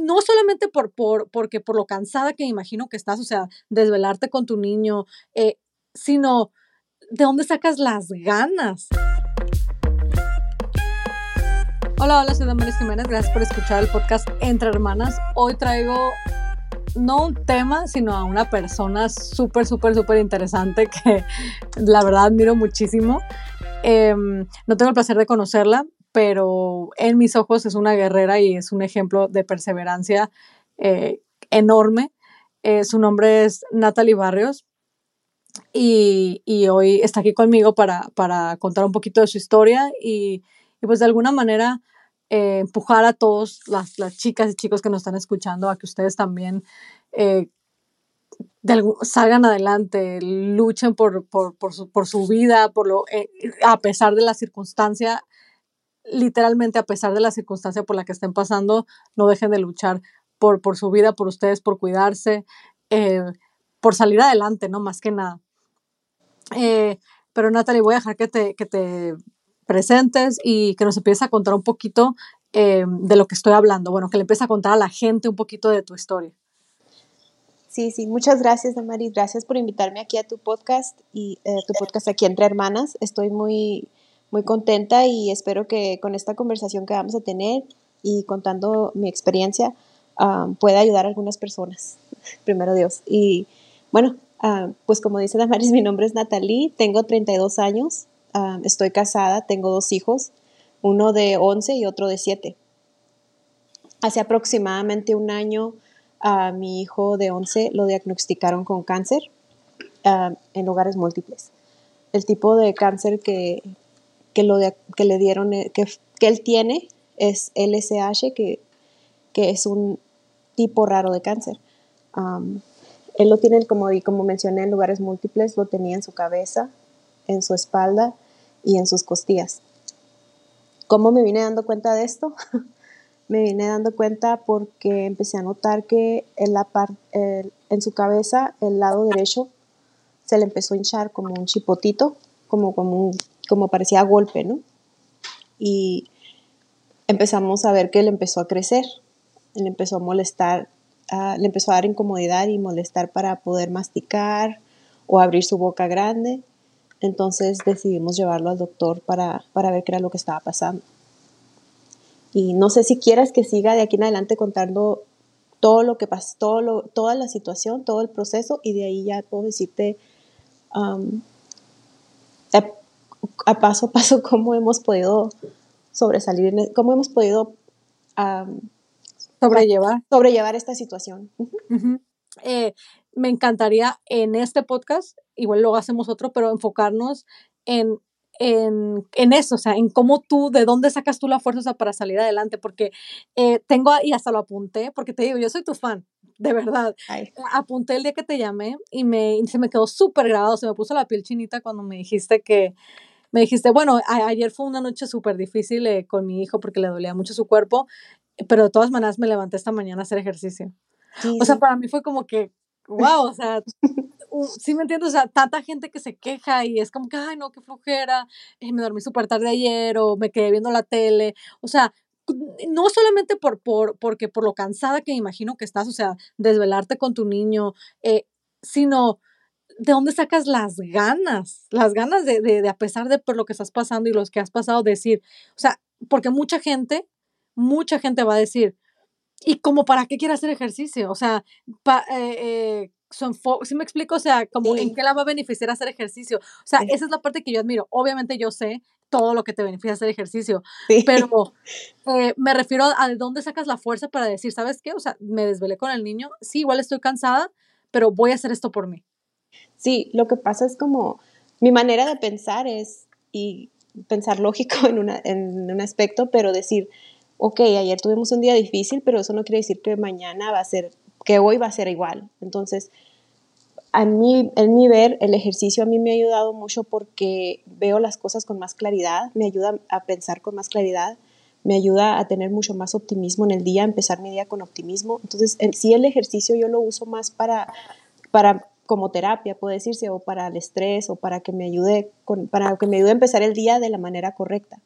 no solamente por, por, porque por lo cansada que imagino que estás, o sea, desvelarte con tu niño, eh, sino de dónde sacas las ganas. Hola, hola, soy Damaris Jiménez, gracias por escuchar el podcast Entre Hermanas. Hoy traigo no un tema, sino a una persona súper, súper, súper interesante que la verdad admiro muchísimo. Em, no tengo el placer de conocerla, pero en mis ojos es una guerrera y es un ejemplo de perseverancia eh, enorme. Eh, su nombre es Natalie Barrios y, hoy está aquí conmigo para, contar un poquito de su historia y, pues de alguna manera eh, empujar a todos las, chicas y chicos que nos están escuchando a que ustedes también salgan adelante, luchen por, su, por, su, vida, por lo, a pesar de la circunstancia literalmente, a pesar de la circunstancia por la que estén pasando, no dejen de luchar por, por su vida, por ustedes, por cuidarse, eh, por salir adelante, ¿no? Más que nada. Eh, pero Natalie, voy a dejar que te, que te presentes y que nos empieces a contar un poquito eh, de lo que estoy hablando. Bueno, que le empieces a contar a la gente un poquito de tu historia. Sí, sí, muchas gracias, Damaris. Gracias por invitarme aquí a tu podcast y tu podcast aquí entre hermanas. Estoy muy muy contenta y espero que con esta conversación que vamos a tener y contando mi experiencia pueda ayudar a algunas personas, primero Dios. Y bueno, pues como dice Damaris, mi nombre es Natalie, tengo 32 años, estoy casada, tengo dos hijos, uno de 11 y otro de 7. Hace aproximadamente un año a mi hijo de 11 lo diagnosticaron con cáncer en lugares múltiples. El tipo de cáncer que, que, lo que le dieron, eh, que, que, él tiene es LSH, que, que, es un tipo raro de cáncer. él lo tiene, como, como mencioné, en lugares múltiples, lo tenía en su cabeza, en su espalda y en sus costillas. ¿Cómo me vine dando cuenta de esto? me vine dando cuenta porque empecé a notar que en, la en su cabeza, el lado derecho, se le empezó a hinchar como un chipotito, como, como un como parecía golpe, ¿no? Y empezamos a ver que él empezó a crecer, él empezó a molestar, le empezó a dar incomodidad y molestar para poder masticar o abrir su boca grande. Entonces decidimos llevarlo al doctor para, para ver qué era lo que estaba pasando. Y no sé si quieras que siga de aquí en adelante contando todo lo que pasó, todo toda la situación, todo el proceso, y de ahí ya puedo decirte um, a paso a paso cómo hemos podido sobresalir, e, cómo hemos podido sobrellevar. sobrellevar esta situación. Eh, me encantaría en este podcast, igual luego hacemos otro, pero enfocarnos en, en, en, eso, o sea, en cómo tú, de dónde sacas tú la fuerza para salir adelante, porque eh, tengo, y hasta lo apunté, porque te digo, yo soy tu fan, de verdad. Apunté el día que te llamé y, me, y se me quedó súper grabado, se me puso la piel chinita cuando me dijiste que, me dijiste, bueno, ayer fue una noche súper difícil eh, con mi hijo porque le dolía mucho su cuerpo, pero de todas maneras me levanté esta mañana a hacer ejercicio. O sea, para mí fue como que, wow, o sea, sí me entiendo, o sea, tanta gente que se queja y es como que, ay, no, qué flojera, eh, me dormí súper tarde ayer o me quedé viendo la tele, o sea, no solamente por, por, porque por lo cansada que me imagino que estás, o sea, desvelarte con tu niño, eh, sino ¿de dónde sacas las ganas? Las ganas de, de, a pesar de por lo que estás pasando y los que has pasado, decir, o sea, porque mucha gente, mucha gente va a decir, ¿y como para qué quiere hacer ejercicio? O sea, eh, eh, si me explico, o sea, como en qué la va a beneficiar hacer ejercicio. O sea, esa es la parte que yo admiro. Obviamente yo sé todo lo que te beneficia hacer ejercicio, pero eh, me refiero a de dónde sacas la fuerza para decir, ¿sabes qué? O sea, me desvelé con el niño, sí, igual estoy cansada, pero voy a hacer esto por mí. Sí, lo que pasa es como mi manera de pensar es, y pensar lógico en, una, en un aspecto, pero decir, ok, ayer tuvimos un día difícil, pero eso no quiere decir que mañana va a ser, que hoy va a ser igual. Entonces, a mí, en mi ver, el ejercicio a mí me ha ayudado mucho porque veo las cosas con más claridad, me ayuda a pensar con más claridad, me ayuda a tener mucho más optimismo en el día, empezar mi día con optimismo. Entonces, en sí el ejercicio yo lo uso más para, para como terapia, puede decirse, o para el estrés, o para que me ayude, con, para que me ayude a empezar el día de la manera correcta.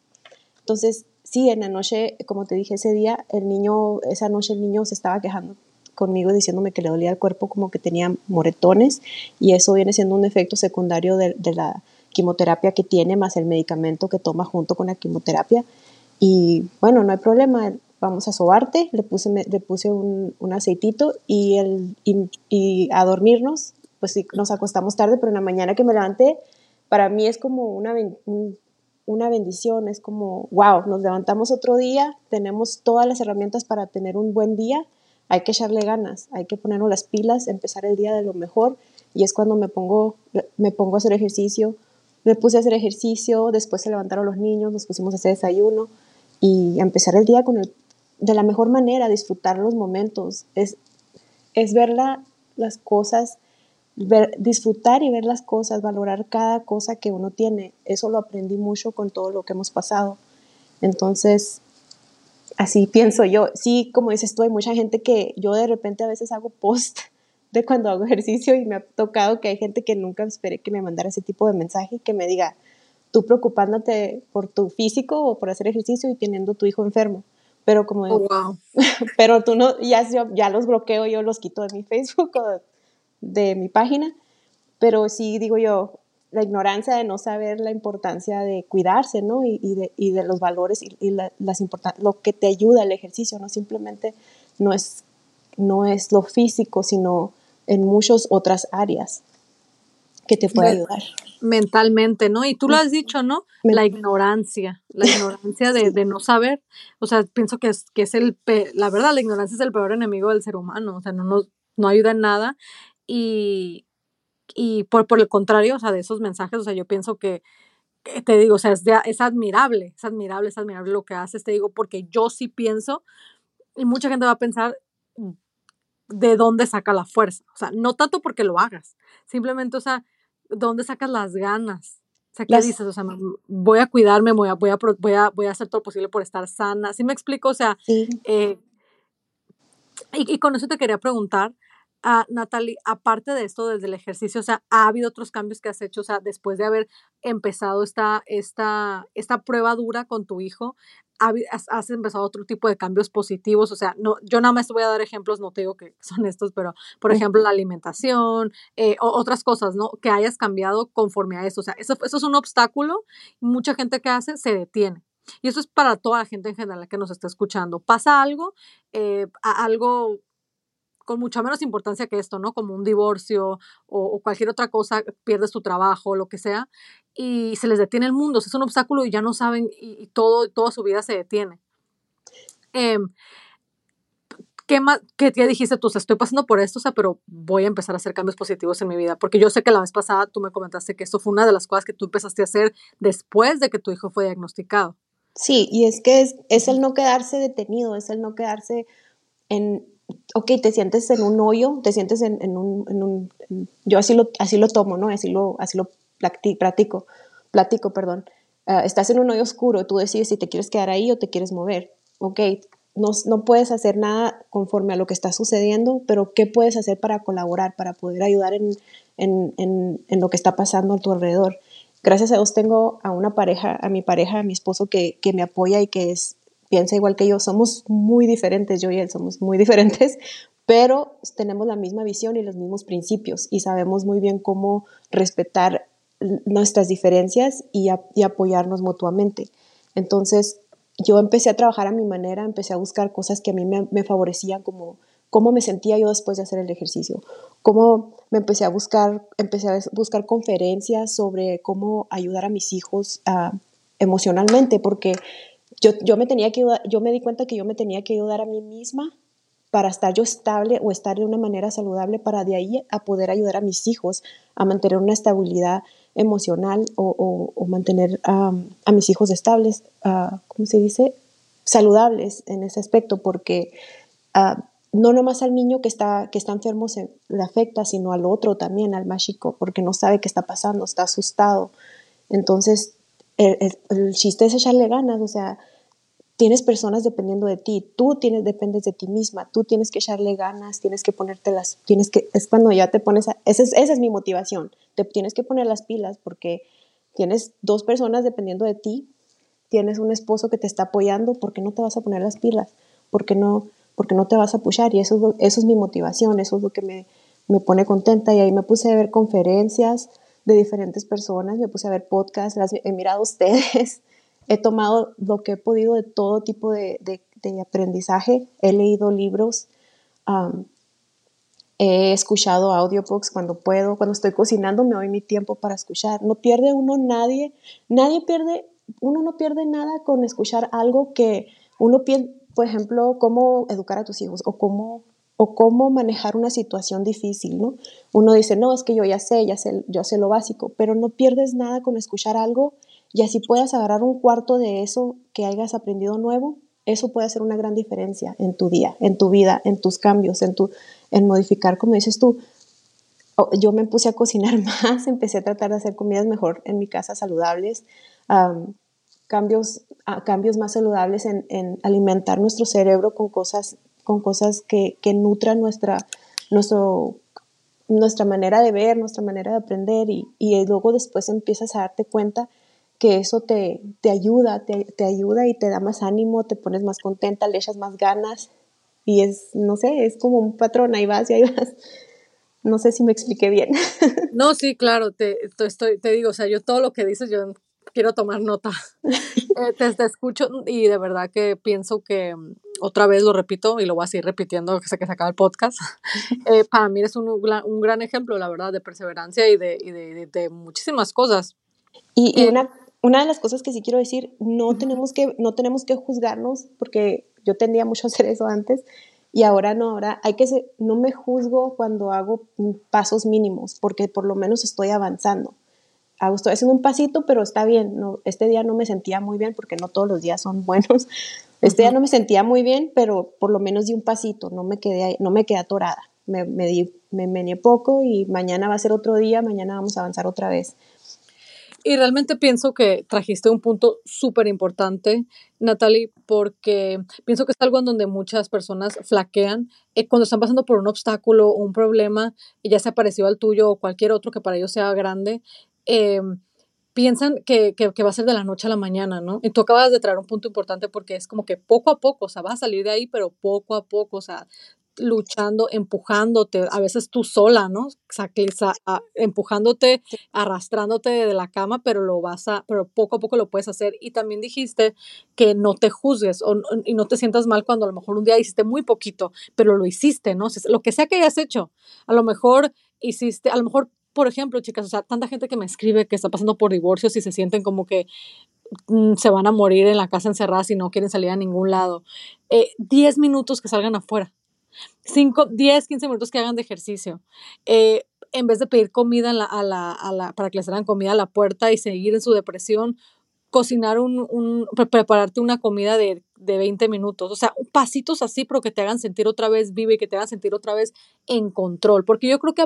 Entonces, sí, en la noche, como te dije ese día, el niño, esa noche el niño se estaba quejando conmigo diciéndome que le dolía el cuerpo, como que tenía moretones, y eso viene siendo un efecto secundario de, la quimioterapia que tiene, más el medicamento que toma junto con la quimioterapia. Y bueno, no hay problema, vamos a sobarte, le puse, le puse un, un aceitito y, el, y, a dormirnos, pues sí, nos acostamos tarde, pero en la mañana que me levanté, para mí es como una, una bendición, es como, wow, nos levantamos otro día, tenemos todas las herramientas para tener un buen día, hay que echarle ganas, hay que ponernos las pilas, empezar el día de lo mejor y es cuando me pongo, me pongo a hacer ejercicio, me puse a hacer ejercicio, después se levantaron los niños, nos pusimos a hacer desayuno y empezar el día con el, de la mejor manera, disfrutar los momentos, es, es ver las cosas disfrutar y ver las cosas, valorar cada cosa que uno tiene. Eso lo aprendí mucho con todo lo que hemos pasado. Entonces, así pienso yo. Sí, como dices tú, hay mucha gente que yo de repente a veces hago post de cuando hago ejercicio y me ha tocado que hay gente que nunca esperé que me mandara ese tipo de mensaje, que me diga, tú preocupándote por tu físico o por hacer ejercicio y teniendo tu hijo enfermo. Pero como, oh, pero tú no, ya, ya los bloqueo, yo los quito de mi Facebook o de mi página, pero sí digo yo, la ignorancia de no saber la importancia de cuidarse, ¿no? Y, de, y de, los valores y, las lo que te ayuda el ejercicio, no simplemente no es, no es lo físico, sino en muchas otras áreas que te puede ayudar. Mentalmente, ¿no? Y tú lo has dicho, ¿no? La ignorancia, la ignorancia de, de, no saber. O sea, pienso que es, que es el, la verdad, la ignorancia es el peor enemigo del ser humano, o sea, no nos, no ayuda en nada y, y por, por el contrario, o sea, de esos mensajes, o sea, yo pienso que, te digo, o sea, es, es admirable, es admirable, es admirable lo que haces, te digo, porque yo sí pienso, y mucha gente va a pensar de dónde saca la fuerza, o sea, no tanto porque lo hagas, simplemente, o sea, dónde sacas las ganas, o sea, ¿qué dices? O sea, voy a cuidarme, voy a, voy, a, voy, a, voy a hacer todo lo posible por estar sana. ¿Sí me explico? O sea, eh, y, y, con eso te quería preguntar, a Natalie, aparte de esto, desde el ejercicio, o sea, ¿ha habido otros cambios que has hecho? O sea, después de haber empezado esta, esta, esta prueba dura con tu hijo, has, empezado otro tipo de cambios positivos? O sea, no, yo nada más te voy a dar ejemplos, no te digo que son estos, pero por ejemplo, la alimentación, eh, o otras cosas, ¿no? Que hayas cambiado conforme a eso. O sea, eso, eso es un obstáculo. Mucha gente que hace se detiene. Y eso es para toda la gente en general que nos está escuchando. Pasa algo, eh, algo con mucha menos importancia que esto, ¿no? Como un divorcio o, cualquier otra cosa, pierdes tu trabajo, lo que sea, y se les detiene el mundo, es un obstáculo y ya no saben y, todo, toda su vida se detiene. Em, ¿Qué más? ¿Qué ya dijiste tú? O sea, estoy pasando por esto, o sea, pero voy a empezar a hacer cambios positivos en mi vida. Porque yo sé que la vez pasada tú me comentaste que esto fue una de las cosas que tú empezaste a hacer después de que tu hijo fue diagnosticado. Sí, y es que es, es el no quedarse detenido, es el no quedarse en, ok, te sientes en un hoyo, te sientes en, en un, en un yo así lo, así lo tomo, ¿no? Así lo, así lo platico, platico, perdón. Uh, estás en un hoyo oscuro, tú decides si te quieres quedar ahí o te quieres mover. Ok, no, no, puedes hacer nada conforme a lo que está sucediendo, pero ¿qué puedes hacer para colaborar, para poder ayudar en, en, en, en lo que está pasando a tu alrededor? Gracias a Dios tengo a una pareja, a mi pareja, a mi esposo que, que me apoya y que es piensa igual que yo, somos muy diferentes, yo y él somos muy diferentes, pero tenemos la misma visión y los mismos principios y sabemos muy bien cómo respetar nuestras diferencias y, apoyarnos mutuamente. Entonces, yo empecé a trabajar a mi manera, empecé a buscar cosas que a mí me, favorecían, como cómo me sentía yo después de hacer el ejercicio, cómo me empecé a buscar, empecé a buscar conferencias sobre cómo ayudar a mis hijos ah, emocionalmente, porque yo, me tenía que yo me di cuenta que yo me tenía que ayudar a mí misma para estar yo estable o estar de una manera saludable para de ahí a poder ayudar a mis hijos a mantener una estabilidad emocional o, mantener a mis hijos estables, uh, ¿cómo se dice? Saludables en ese aspecto, porque uh, no nomás al niño que está, que está enfermo se le afecta, sino al otro también, al más chico, porque no sabe qué está pasando, está asustado. Entonces, el, el chiste es echarle ganas, o sea, tienes personas dependiendo de ti, tú tienes, dependes de ti misma, tú tienes que echarle ganas, tienes que ponerte las, tienes que, es cuando ya te pones, a, esa, es, esa es mi motivación, te tienes que poner las pilas porque tienes dos personas dependiendo de ti tienes un esposo que te está apoyando, ¿por qué no te vas a poner las pilas? ¿Por qué no, porque no te vas a apoyar? Y eso, eso es mi motivación, eso es lo que me, me pone contenta. Y ahí me puse a ver conferencias de diferentes personas, me puse a ver podcasts, las he mirado ustedes, he tomado lo que he podido de todo tipo de, aprendizaje, he leído libros, he escuchado audiobooks cuando puedo, cuando estoy cocinando me doy mi tiempo para escuchar. No pierde uno nadie, nadie pierde, uno no pierde nada con escuchar algo que uno pierde, por ejemplo, cómo educar a tus hijos o cómo o cómo manejar una situación difícil, ¿no? Uno dice, no, es que yo ya sé, ya sé, yo sé lo básico, pero no pierdes nada con escuchar algo y así puedas agarrar un cuarto de eso que hayas aprendido nuevo, eso puede hacer una gran diferencia en tu día, en tu vida, en tus cambios, en, tu, en modificar, como dices tú. Yo me puse a cocinar más, empecé a tratar de hacer comidas mejor en mi casa, saludables, cambios, cambios más saludables en, en alimentar nuestro cerebro con cosas con cosas que, que nutran nuestra, nuestro, nuestra manera de ver, nuestra manera de aprender y, y, luego después empiezas a darte cuenta que eso te, te ayuda, te, te, ayuda y te da más ánimo, te pones más contenta, le echas más ganas y es, no sé, es como un patrón, ahí vas y ahí vas. No sé si me expliqué bien. No, sí, claro, te, te, estoy, te digo, o sea, yo todo lo que dices, yo quiero tomar nota. Eh, te, te, escucho y de verdad que pienso que otra vez lo repito y lo voy a seguir repitiendo hasta que se acaba el podcast. Eh, para mí es un, un, gran ejemplo, la verdad, de perseverancia y de, y de, de, muchísimas cosas. Y, y eh, una, una de las cosas que sí quiero decir, no, tenemos que, no tenemos que juzgarnos, porque yo tendía mucho a hacer eso antes, y ahora no, ahora hay que ser, no me juzgo cuando hago pasos mínimos, porque por lo menos estoy avanzando estoy haciendo un pasito, pero está bien. No, este día no me sentía muy bien porque no todos los días son buenos. Este día no me sentía muy bien, pero por lo menos di un pasito, no me quedé, no me quedé atorada. Me, me, di, me poco y mañana va a ser otro día, mañana vamos a avanzar otra vez. Y realmente pienso que trajiste un punto súper importante, Natalie, porque pienso que es algo en donde muchas personas flaquean eh, cuando están pasando por un obstáculo un problema, ya sea parecido al tuyo o cualquier otro que para ellos sea grande, Em, piensan que, que, va a ser de la noche a la mañana, ¿no? Y tú acabas de traer un punto importante porque es como que poco a poco, o sea, vas a salir de ahí, pero poco a poco, o sea, luchando, empujándote, a veces tú sola, ¿no? Sea, empujándote, arrastrándote de la cama, pero lo vas a, pero poco a poco lo puedes hacer. Y también dijiste que no te juzgues o, y no te sientas mal cuando a lo mejor un día hiciste muy poquito, pero lo hiciste, ¿no? lo que sea que hayas hecho, a lo mejor hiciste, a lo mejor por ejemplo, chicas, o sea, tanta gente que me escribe que está pasando por divorcios y se sienten como que mm, se van a morir en la casa encerradas y no quieren salir a ningún lado. Eh, 10 minutos que salgan afuera. 5, 10, 15 minutos que hagan de ejercicio. Eh, en vez de pedir comida a la, a la, para que les traigan comida a la puerta y seguir en su depresión, cocinar un, un prepararte una comida de, de 20 minutos, o sea, pasitos así, pero que te hagan sentir otra vez viva y que te hagan sentir otra vez en control, porque yo creo que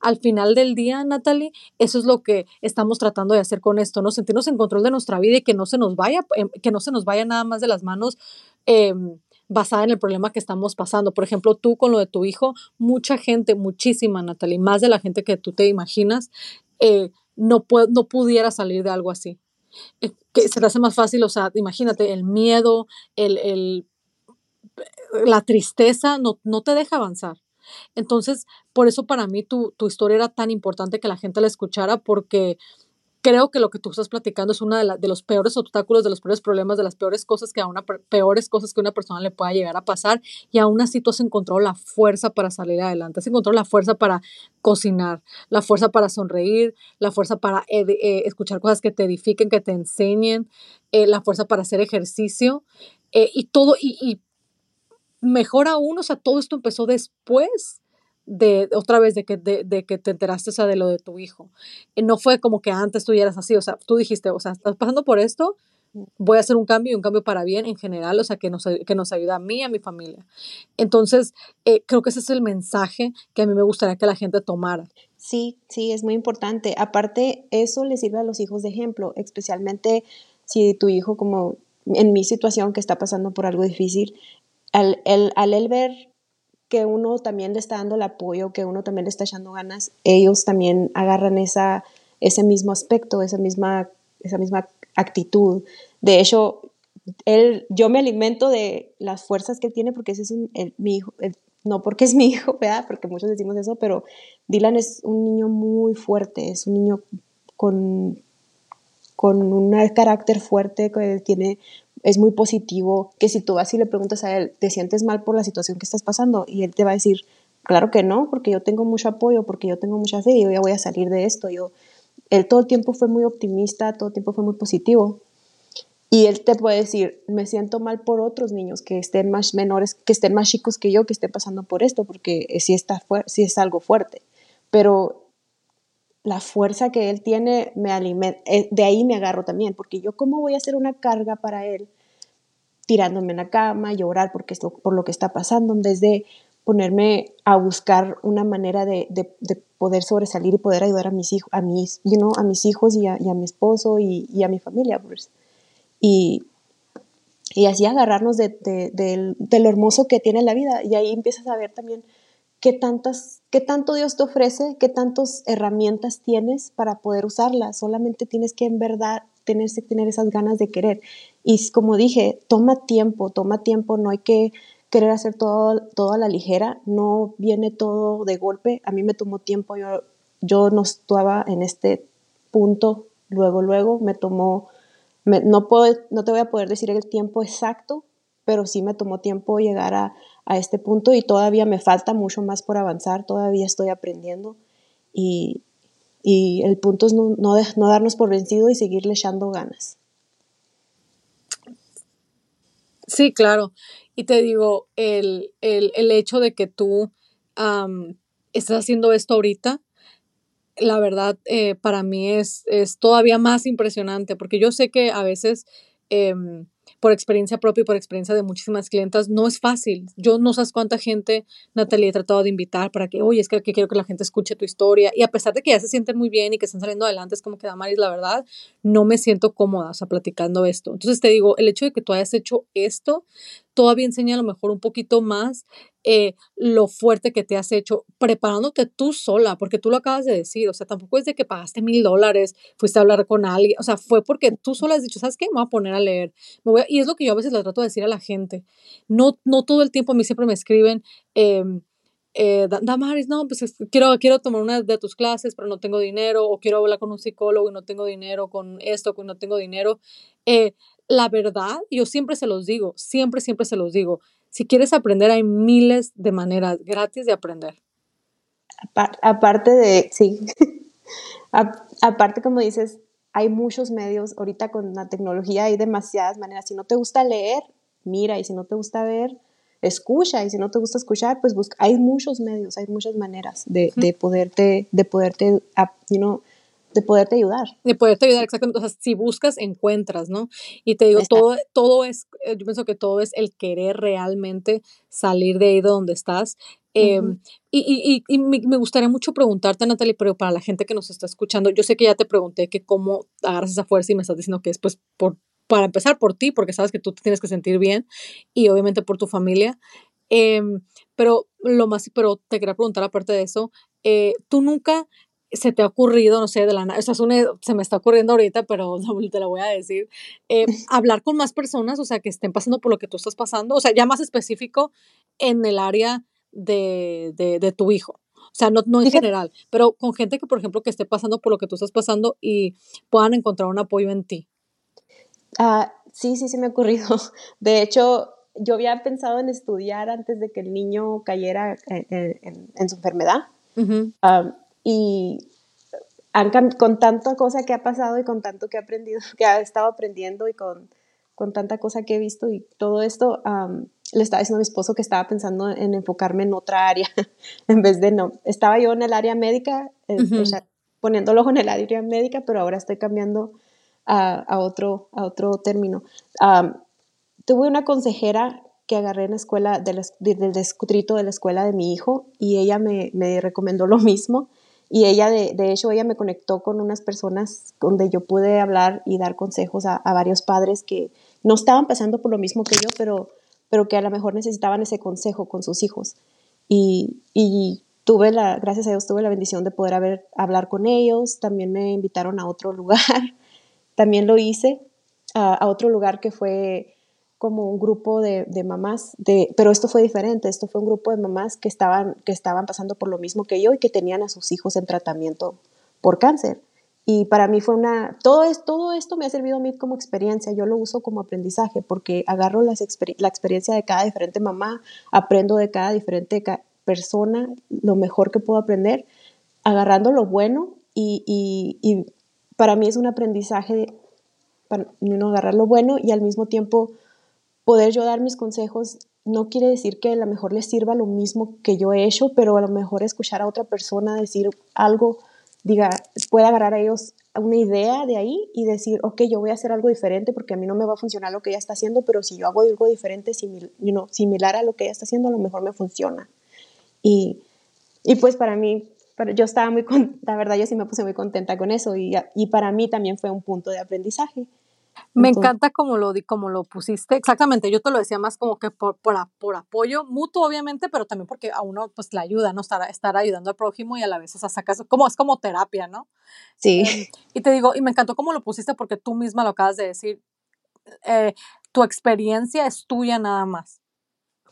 al final del día, Natalie, eso es lo que estamos tratando de hacer con esto, ¿no? Sentirnos en control de nuestra vida y que no se nos vaya, em, que no se nos vaya nada más de las manos. Em, basada en el problema que estamos pasando. Por ejemplo, tú con lo de tu hijo, mucha gente, muchísima, Natalie, más de la gente que tú te imaginas, eh, no, no pudiera salir de algo así. Eh, que se te hace más fácil, o sea, imagínate, el miedo, el, el la tristeza no, no, te deja avanzar. Entonces, por eso para mí tu, tu, historia era tan importante que la gente la escuchara porque creo que lo que tú estás platicando es uno de, los peores obstáculos, de los peores problemas, de las peores cosas que a una peores cosas que una persona le pueda llegar a pasar y aún así tú has encontrado la fuerza para salir adelante, has encontrado la fuerza para cocinar, la fuerza para sonreír, la fuerza para eh, escuchar cosas que te edifiquen, que te enseñen, eh, la fuerza para hacer ejercicio eh, y todo y, y mejor aún, o sea, todo esto empezó después de otra vez de que, de, de que te enteraste o sea, de lo de tu hijo. Y no fue como que antes tú eras así, o sea, tú dijiste, o sea, estás pasando por esto, voy a hacer un cambio y un cambio para bien en general, o sea, que nos, que nos ayuda a mí y a mi familia. Entonces, eh, creo que ese es el mensaje que a mí me gustaría que la gente tomara. Sí, sí, es muy importante. Aparte, eso le sirve a los hijos de ejemplo, especialmente si tu hijo, como en mi situación, que está pasando por algo difícil, al, el, al él ver que uno también le está dando el apoyo, que uno también le está echando ganas, ellos también agarran esa, ese mismo aspecto, esa misma, esa misma actitud De hecho, él, yo me alimento de las fuerzas que él tiene porque ese es mi hijo, no porque es mi hijo, ¿verdad? Porque muchos decimos eso, pero Dylan es un niño muy fuerte, es un niño con, con un carácter fuerte, que tiene, es muy positivo, que si tú vas y le preguntas a él, ¿te sientes mal por la situación que estás pasando? Y él te va a decir, claro que no, porque yo tengo mucho apoyo, porque yo tengo mucha fe, y yo ya voy a salir de esto, yo... Él todo el tiempo fue muy optimista, todo el tiempo fue muy positivo. Y él te puede decir, me siento mal por otros niños que estén más menores, que estén más chicos que yo, que estén pasando por esto, porque sí, está sí es algo fuerte. Pero la fuerza que él tiene, me eh, de ahí me agarro también, porque yo cómo voy a hacer una carga para él tirándome en la cama, llorar porque por lo que está pasando, en vez de ponerme a buscar una manera de, de, poder sobresalir y poder ayudar a mis hijos, a mis, you a mis hijos y a, mi esposo y, a mi familia. Pues y, y así agarrarnos de, de, lo hermoso que tiene la vida. Y ahí empiezas a ver también qué, tantas, qué tanto Dios te ofrece, qué tantas herramientas tienes para poder usarlas. Solamente tienes que en verdad tener, tener esas ganas de querer. Y como dije, toma tiempo, toma tiempo, no hay que querer hacer todo, a la ligera, no viene todo de golpe. A mí me tomó tiempo, yo, yo no estaba en este punto luego, luego, me tomó no, puedo, no te voy a poder decir el tiempo exacto, pero sí me tomó tiempo llegar a, este punto y todavía me falta mucho más por avanzar, todavía estoy aprendiendo y, el punto es no, no, darnos por vencido y seguirle echando ganas. Sí, claro. Y te digo, el, hecho de que tú estás haciendo esto ahorita, la verdad, eh, para mí es, es, todavía más impresionante, porque yo sé que a veces, em, por experiencia propia y por experiencia de muchísimas clientas, no es fácil. Yo no sabes cuánta gente, Natalia, he tratado de invitar para que, oye, es que, quiero que la gente escuche tu historia. Y a pesar de que ya se sienten muy bien y que están saliendo adelante, es como que, Damaris, la verdad, no me siento cómoda, o sea, platicando esto. Entonces te digo, el hecho de que tú hayas hecho esto, todavía enseña a lo mejor un poquito más eh, lo fuerte que te has hecho preparándote tú sola, porque tú lo acabas de decir, o sea, tampoco es de que pagaste mil dólares, fuiste a hablar con alguien, o sea, fue porque tú sola has dicho, ¿sabes qué? Me voy a poner a leer. Y es lo que yo a veces le trato de decir a la gente. No, no todo el tiempo a mí siempre me escriben, eh, eh, Damaris, no, pues quiero, quiero tomar una de tus clases, pero no tengo dinero, o quiero hablar con un psicólogo y no tengo dinero, con esto, y no tengo dinero. Eh, la verdad, yo siempre se los digo, siempre, siempre se los digo, si quieres aprender hay miles de maneras gratis de aprender. Aparte de, sí, aparte como dices, hay muchos medios, ahorita con la tecnología hay demasiadas maneras, si no te gusta leer, mira, y si no te gusta ver, escucha, y si no te gusta escuchar, pues busca, hay muchos medios, hay muchas maneras de, de poderte, de poderte, you know, de poderte ayudar. De poderte ayudar, exactamente. O sea, si buscas, encuentras, ¿no? Y te digo, todo, todo es, eh, yo pienso que todo es el querer realmente salir de ahí de donde estás. Em, y, y, y, me gustaría mucho preguntarte, Natalie, pero para la gente que nos está escuchando, yo sé que ya te pregunté que cómo agarras esa fuerza y me estás diciendo que es pues por, para empezar por ti, porque sabes que tú te tienes que sentir bien y obviamente por tu familia. Em, pero lo más, pero te quería preguntar aparte de eso, eh, tú nunca se te ha ocurrido, no sé, de la nada, es una, se me está ocurriendo ahorita, pero te la voy a decir, eh, hablar con más personas, o sea, que estén pasando por lo que tú estás pasando, o sea, ya más específico en el área de, de, tu hijo. O sea, no, no en general, pero con gente que, por ejemplo, que esté pasando por lo que tú estás pasando y puedan encontrar un apoyo en ti. Ah, sí, sí, se me ha ocurrido. De hecho, yo había pensado en estudiar antes de que el niño cayera en, en, su enfermedad y con tanta cosa que ha pasado y con tanto que he aprendido, que ha estado aprendiendo y con, con tanta cosa que he visto y todo esto, le estaba diciendo a mi esposo que estaba pensando en enfocarme en otra área, en vez de no. Estaba yo en el área médica, uh poniéndolo en el área médica, pero ahora estoy cambiando a, otro, a otro término. tuve una consejera que agarré en la escuela, del, del escutrito de la escuela de mi hijo, y ella me, me recomendó lo mismo y ella, de, de, hecho, ella me conectó con unas personas donde yo pude hablar y dar consejos a, a, varios padres que no estaban pasando por lo mismo que yo, pero, pero que a lo mejor necesitaban ese consejo con sus hijos. Y, y tuve la, gracias a Dios, tuve la bendición de poder haber, hablar con ellos. También me invitaron a otro lugar. También lo hice. a, otro lugar que fue como un grupo de, de, mamás, de, pero esto fue diferente, esto fue un grupo de mamás que estaban, que estaban pasando por lo mismo que yo y que tenían a sus hijos en tratamiento por cáncer. Y para mí fue una, todo, es, todo esto me ha servido a mí como experiencia, yo lo uso como aprendizaje porque agarro las la experiencia de cada diferente mamá, aprendo de cada diferente persona lo mejor que puedo aprender, agarrando lo bueno y, y, y para mí es un aprendizaje para uno agarrar lo bueno y al mismo tiempo poder yo dar mis consejos no quiere decir que a lo mejor les sirva lo mismo que yo he hecho, pero a lo mejor escuchar a otra persona decir algo, diga, puede agarrar a ellos una idea de ahí y decir, ok, yo voy a hacer algo diferente porque a mí no me va a funcionar lo que ella está haciendo, pero si yo hago algo diferente, similar a lo que ella está haciendo, a lo mejor me funciona. Y, y pues para mí, yo estaba muy, la verdad yo sí me puse muy contenta con eso y, y para mí también fue un punto de aprendizaje. Me encanta como lo, como lo pusiste. Exactamente, yo te lo decía más como que por, por, por, apoyo mutuo, obviamente, pero también porque a uno pues le ayuda, ¿no? Estar, estar ayudando al prójimo y a la vez, o sea, sacas, como, es como terapia, ¿no? Sí. Em, y te digo, y me encantó cómo lo pusiste porque tú misma lo acabas de decir, eh, tu experiencia es tuya nada más.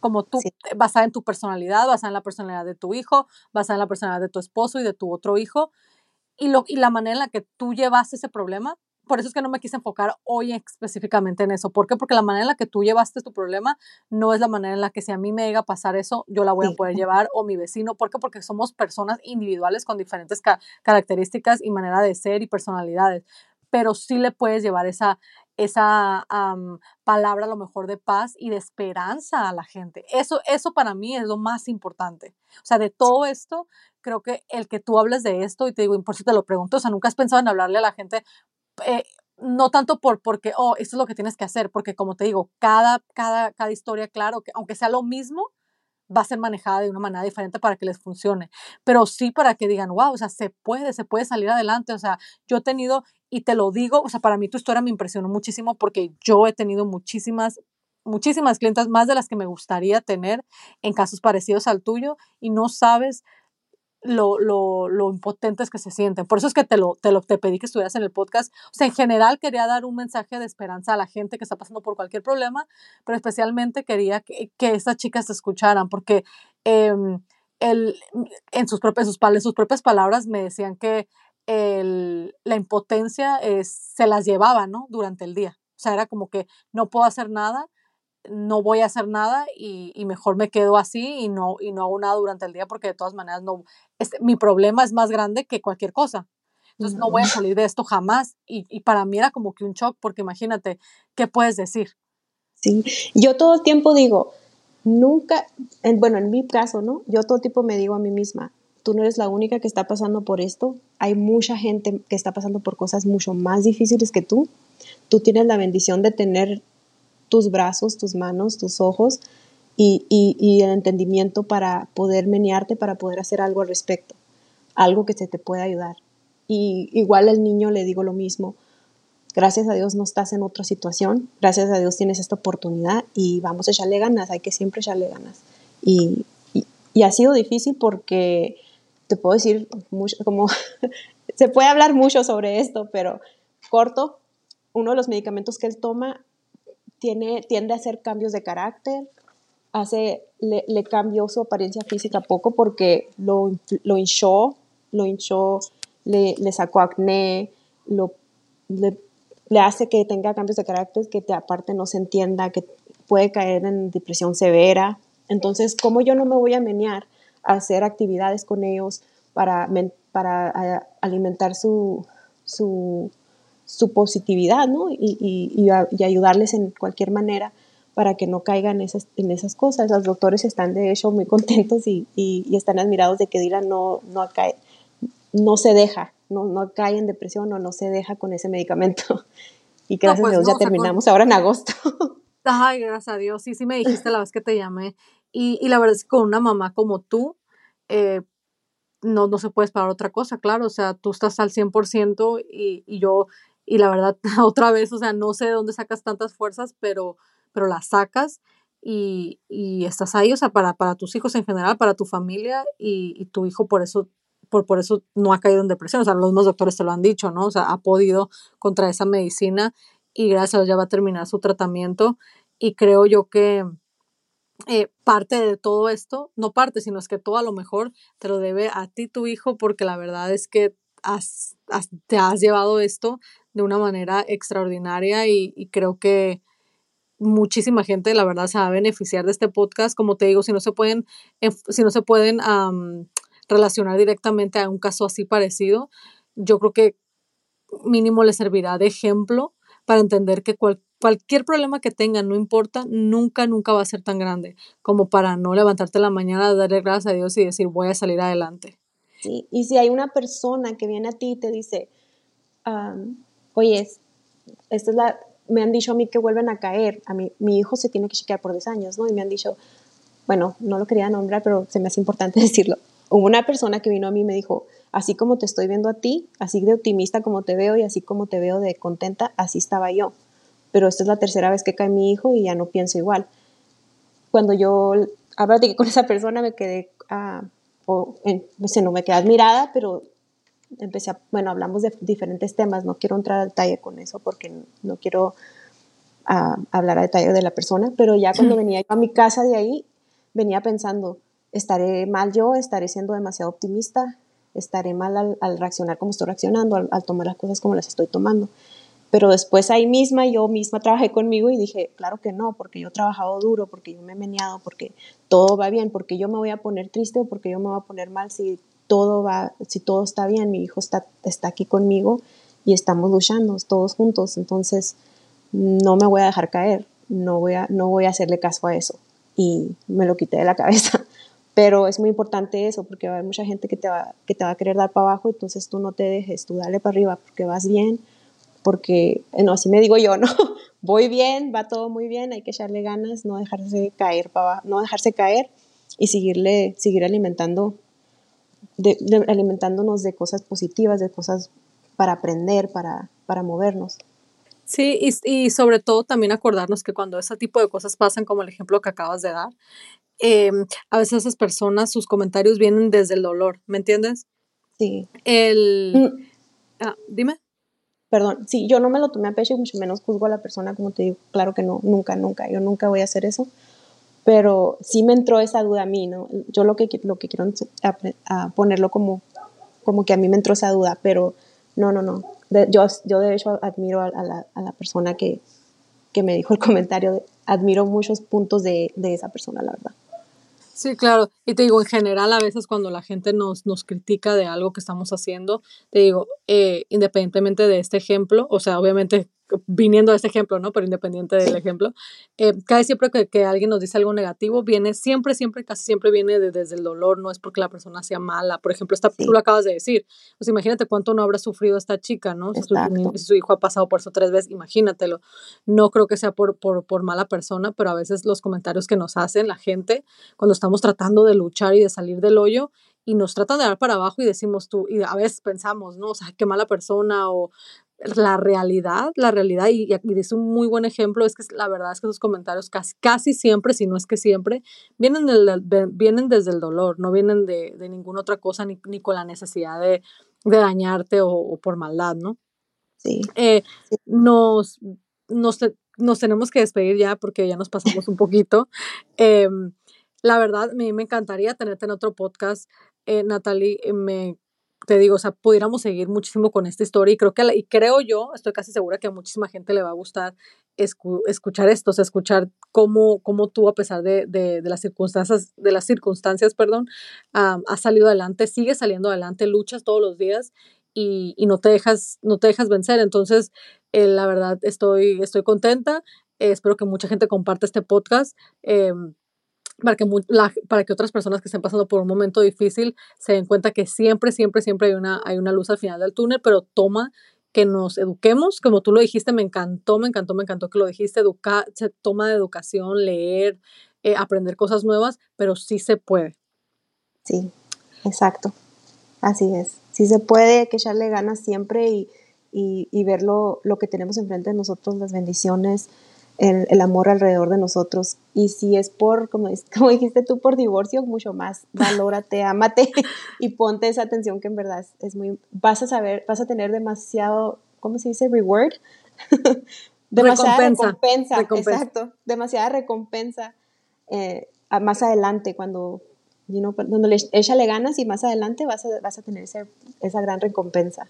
Como tú, basada en tu personalidad, basada en la personalidad de tu hijo, basada en la personalidad de tu esposo y de tu otro hijo. Y, lo, y la manera en la que tú llevaste ese problema por eso es que no me quise enfocar hoy específicamente en eso. ¿Por qué? Porque la manera en la que tú llevaste tu problema no es la manera en la que si a mí me llega a pasar eso, yo la voy a poder llevar o mi vecino. ¿Por qué? Porque somos personas individuales con diferentes características y manera de ser y personalidades. Pero sí le puedes llevar esa, esa palabra a lo mejor de paz y de esperanza a la gente. Eso, eso para mí es lo más importante. O sea, de todo esto, creo que el que tú hables de esto, y te digo, y por eso te lo pregunto, o sea, nunca has pensado en hablarle a la gente eh, no tanto por porque, oh, esto es lo que tienes que hacer, porque como te digo, cada, cada, cada historia, claro, que aunque sea lo mismo, va a ser manejada de una manera diferente para que les funcione, pero sí para que digan, wow, o sea, se puede, se puede salir adelante, o sea, yo he tenido, y te lo digo, o sea, para mí tu historia me impresionó muchísimo porque yo he tenido muchísimas muchísimas clientas, más de las que me gustaría tener en casos parecidos al tuyo, y no sabes lo, lo, lo, impotentes que se sienten. Por eso es que te lo, te lo te pedí que estuvieras en el podcast. O sea, en general quería dar un mensaje de esperanza a la gente que está pasando por cualquier problema, pero especialmente quería que, que estas chicas te escucharan, porque em, el, en, sus propias, sus, sus propias palabras me decían que el, la impotencia es, se las llevaba, ¿no? Durante el día. O sea, era como que no puedo hacer nada no voy a hacer nada y, mejor me quedo así y no, y no hago nada durante el día porque de todas maneras no, este, mi problema es más grande que cualquier cosa. Entonces no voy a salir de esto jamás. Y, y, para mí era como que un shock porque imagínate, ¿qué puedes decir? Sí, yo todo el tiempo digo, nunca, en, bueno, en mi caso, ¿no? Yo todo el tiempo me digo a mí misma, tú no eres la única que está pasando por esto, hay mucha gente que está pasando por cosas mucho más difíciles que tú. Tú tienes la bendición de tener tus brazos, tus manos, tus ojos y, y, el entendimiento para poder menearte, para poder hacer algo al respecto, algo que se te pueda ayudar. Y igual al niño le digo lo mismo, gracias a Dios no estás en otra situación, gracias a Dios tienes esta oportunidad y vamos a echarle ganas, hay que siempre echarle ganas. Y, y, ha sido difícil porque te puedo decir mucho, como se puede hablar mucho sobre esto, pero corto, uno de los medicamentos que él toma tiene, tiende a hacer cambios de carácter, hace, le, cambió su apariencia física poco porque lo, lo hinchó, lo hinchó, le, le sacó acné, lo, le, le, hace que tenga cambios de carácter, que te, aparte no se entienda, que puede caer en depresión severa. Entonces, ¿cómo yo no me voy a menear a hacer actividades con ellos para, para alimentar su, su, su positividad, ¿no? Y, y, y, ayudarles en cualquier manera para que no caigan esas, en esas cosas. Los doctores están de hecho muy contentos y, y están admirados de que Dylan no, no, cae, no se deja, no, no cae en depresión o no se deja con ese medicamento. Y gracias a pues Dios ya terminamos ahora en agosto. Ay, gracias a Dios. Sí, sí me dijiste la vez que te llamé. Y, y la verdad es que con una mamá como tú, eh, no, no se puede esperar otra cosa, claro. O sea, tú estás al 100% y, y yo y la verdad, otra vez, o sea, no sé de dónde sacas tantas fuerzas, pero, pero las sacas y, y estás ahí, o sea, para, para tus hijos en general, para tu familia y, tu hijo por eso, por, por eso no ha caído en depresión, o sea, los mismos doctores te lo han dicho, ¿no? O sea, ha podido contra esa medicina y gracias a Dios ya va a terminar su tratamiento y creo yo que eh, parte de todo esto, no parte, sino es que todo a lo mejor te lo debe a ti, tu hijo, porque la verdad es que te has llevado esto de una manera extraordinaria y, creo que muchísima gente, la verdad, se va a beneficiar de este podcast. Como te digo, si no se pueden, si no se pueden relacionar directamente a un caso así parecido, yo creo que mínimo les servirá de ejemplo para entender que cualquier problema que tengan, no importa, nunca, nunca va a ser tan grande como para no levantarte la mañana, darle gracias a Dios y decir voy a salir adelante. Sí, y si hay una persona que viene a ti y te dice, oye, esta es la, me han dicho a mí que vuelven a caer, a mí, mi hijo se tiene que chequear por 10 años, ¿no? Y me han dicho, bueno, no lo quería nombrar, pero se me hace importante decirlo. Hubo una persona que vino a mí y me dijo, así como te estoy viendo a ti, así de optimista como te veo y así como te veo de contenta, así estaba yo. Pero esta es la tercera vez que cae mi hijo y ya no pienso igual. Cuando yo que con esa persona, me quedé, uh, o, no me quedé admirada, pero empecé a, bueno, hablamos de diferentes temas, no quiero entrar al detalle con eso porque no quiero ah, hablar a detalle de la persona, pero ya cuando venía a mi casa de ahí, venía pensando, estaré mal yo, estaré siendo demasiado optimista, estaré mal al, reaccionar como estoy reaccionando, al, tomar las cosas como las estoy tomando. Pero después ahí misma, yo misma trabajé conmigo y dije, claro que no, porque yo he trabajado duro, porque yo me he meneado, porque todo va bien, porque yo me voy a poner triste o porque yo me voy a poner mal si todo va, si todo está bien, mi hijo está, está aquí conmigo y estamos luchando todos juntos, entonces no me voy a dejar caer, no voy a, no voy a hacerle caso a eso. Y me lo quité de la cabeza. Pero es muy importante eso, porque va a haber mucha gente que te va, que te va a querer dar para abajo, entonces tú no te dejes, tú dale para arriba, porque vas bien, porque, eh, no, así me digo yo, ¿no? Voy bien, va todo muy bien, hay que echarle ganas, no dejarse caer para no dejarse caer y seguirle, seguir alimentando, de, alimentándonos de cosas positivas, de cosas para aprender, para, para movernos. Sí, y, y, sobre todo también acordarnos que cuando ese tipo de cosas pasan, como el ejemplo que acabas de dar, Em, a veces esas personas, sus comentarios vienen desde el dolor, ¿me entiendes? Sí. El... Mm. Ah, dime. Perdón, sí, yo no me lo tomé a pecho y mucho menos juzgo a la persona, como te digo, claro que no, nunca, nunca, yo nunca voy a hacer eso, pero sí me entró esa duda a mí, ¿no? Yo lo que, lo que quiero ponerlo como, como que a mí me entró esa duda, pero no, no, no, yo, yo de hecho admiro a, la, a la, persona que, que me dijo el comentario, admiro muchos puntos de, de esa persona, la verdad. Sí, claro. Y te digo, en general, a veces cuando la gente nos, nos critica de algo que estamos haciendo, te digo, eh, independientemente de este ejemplo, o sea, obviamente viniendo a este ejemplo, ¿no? Pero independiente del ejemplo, eh, casi siempre que, que, alguien nos dice algo negativo, viene siempre, siempre, casi siempre viene desde el dolor, no es porque la persona sea mala. Por ejemplo, esta, tú lo acabas de decir, pues imagínate cuánto no habrá sufrido esta chica, ¿no? Si su, hijo ha pasado por eso tres veces, imagínatelo. No creo que sea por, por, por mala persona, pero a veces los comentarios que nos hacen la gente cuando estamos tratando de luchar y de salir del hoyo y nos tratan de dar para abajo y decimos tú, y a veces pensamos, ¿no? O sea, qué mala persona o la realidad, la realidad, y, y dice un muy buen ejemplo, es que la verdad es que esos comentarios casi, casi siempre, si no es que siempre, vienen, vienen desde el dolor, no vienen de, de ninguna otra cosa, ni, ni, con la necesidad de, de dañarte o, por maldad, ¿no? Sí. Eh, nos, nos, nos, tenemos que despedir ya porque ya nos pasamos un poquito. Em, la verdad, a mí me encantaría tenerte en otro podcast. Eh, Natalie, me te digo, o sea, pudiéramos seguir muchísimo con esta historia y creo que, y creo yo, estoy casi segura que a muchísima gente le va a gustar escuchar esto, o sea, escuchar cómo, cómo tú, a pesar de, de, las circunstancias, de las circunstancias, perdón, has salido adelante, sigues saliendo adelante, luchas todos los días y, y no te dejas, no te dejas vencer. Entonces, eh, la verdad, estoy, estoy contenta. espero que mucha gente comparte este podcast. Eh, para que, para que otras personas que estén pasando por un momento difícil se den cuenta que siempre, siempre, siempre hay una, hay una luz al final del túnel, pero toma que nos eduquemos, como tú lo dijiste, me encantó, me encantó, me encantó que lo dijiste, se toma de educación, leer, eh, aprender cosas nuevas, pero sí se puede. Sí, exacto, así es. Sí se puede, hay que echarle ganas siempre y, y, y ver lo, lo, que tenemos enfrente de nosotros, las bendiciones, el, amor alrededor de nosotros. Y si es por, como, como dijiste tú, por divorcio, mucho más, valórate, amate y ponte esa atención que en verdad es, muy, vas a saber, vas a tener demasiado, ¿cómo se dice? Reward demasiada recompensa, exacto, demasiada recompensa eh, más adelante cuando, you cuando le, échale ganas y más adelante vas a, vas a tener esa gran recompensa.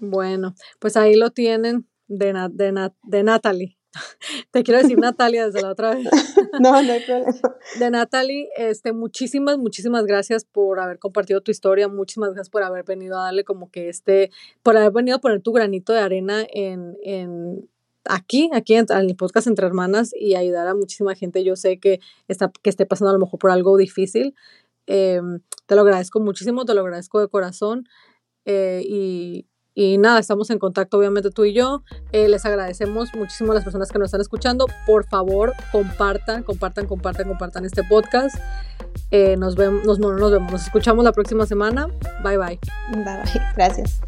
Bueno, pues ahí lo tienen de, de, de Natalie. Te quiero decir Natalia desde la otra vez. No, no hay problema. De Natalie, este, muchísimas, muchísimas gracias por haber compartido tu historia, muchísimas gracias por haber venido a darle como que este, por haber venido a poner tu granito de arena en, en aquí, aquí en, el podcast Entre Hermanas y ayudar a muchísima gente. Yo sé que, está, que esté pasando a lo mejor por algo difícil. Em, te lo agradezco muchísimo, te lo agradezco de corazón. Eh, y, y nada, estamos en contacto obviamente tú y yo. Eh, les agradecemos muchísimo a las personas que nos están escuchando. Por favor, compartan, compartan, compartan, compartan este podcast. Eh, nos vemos, nos, nos vemos, nos escuchamos la próxima semana. Bye bye. Bye bye. Gracias.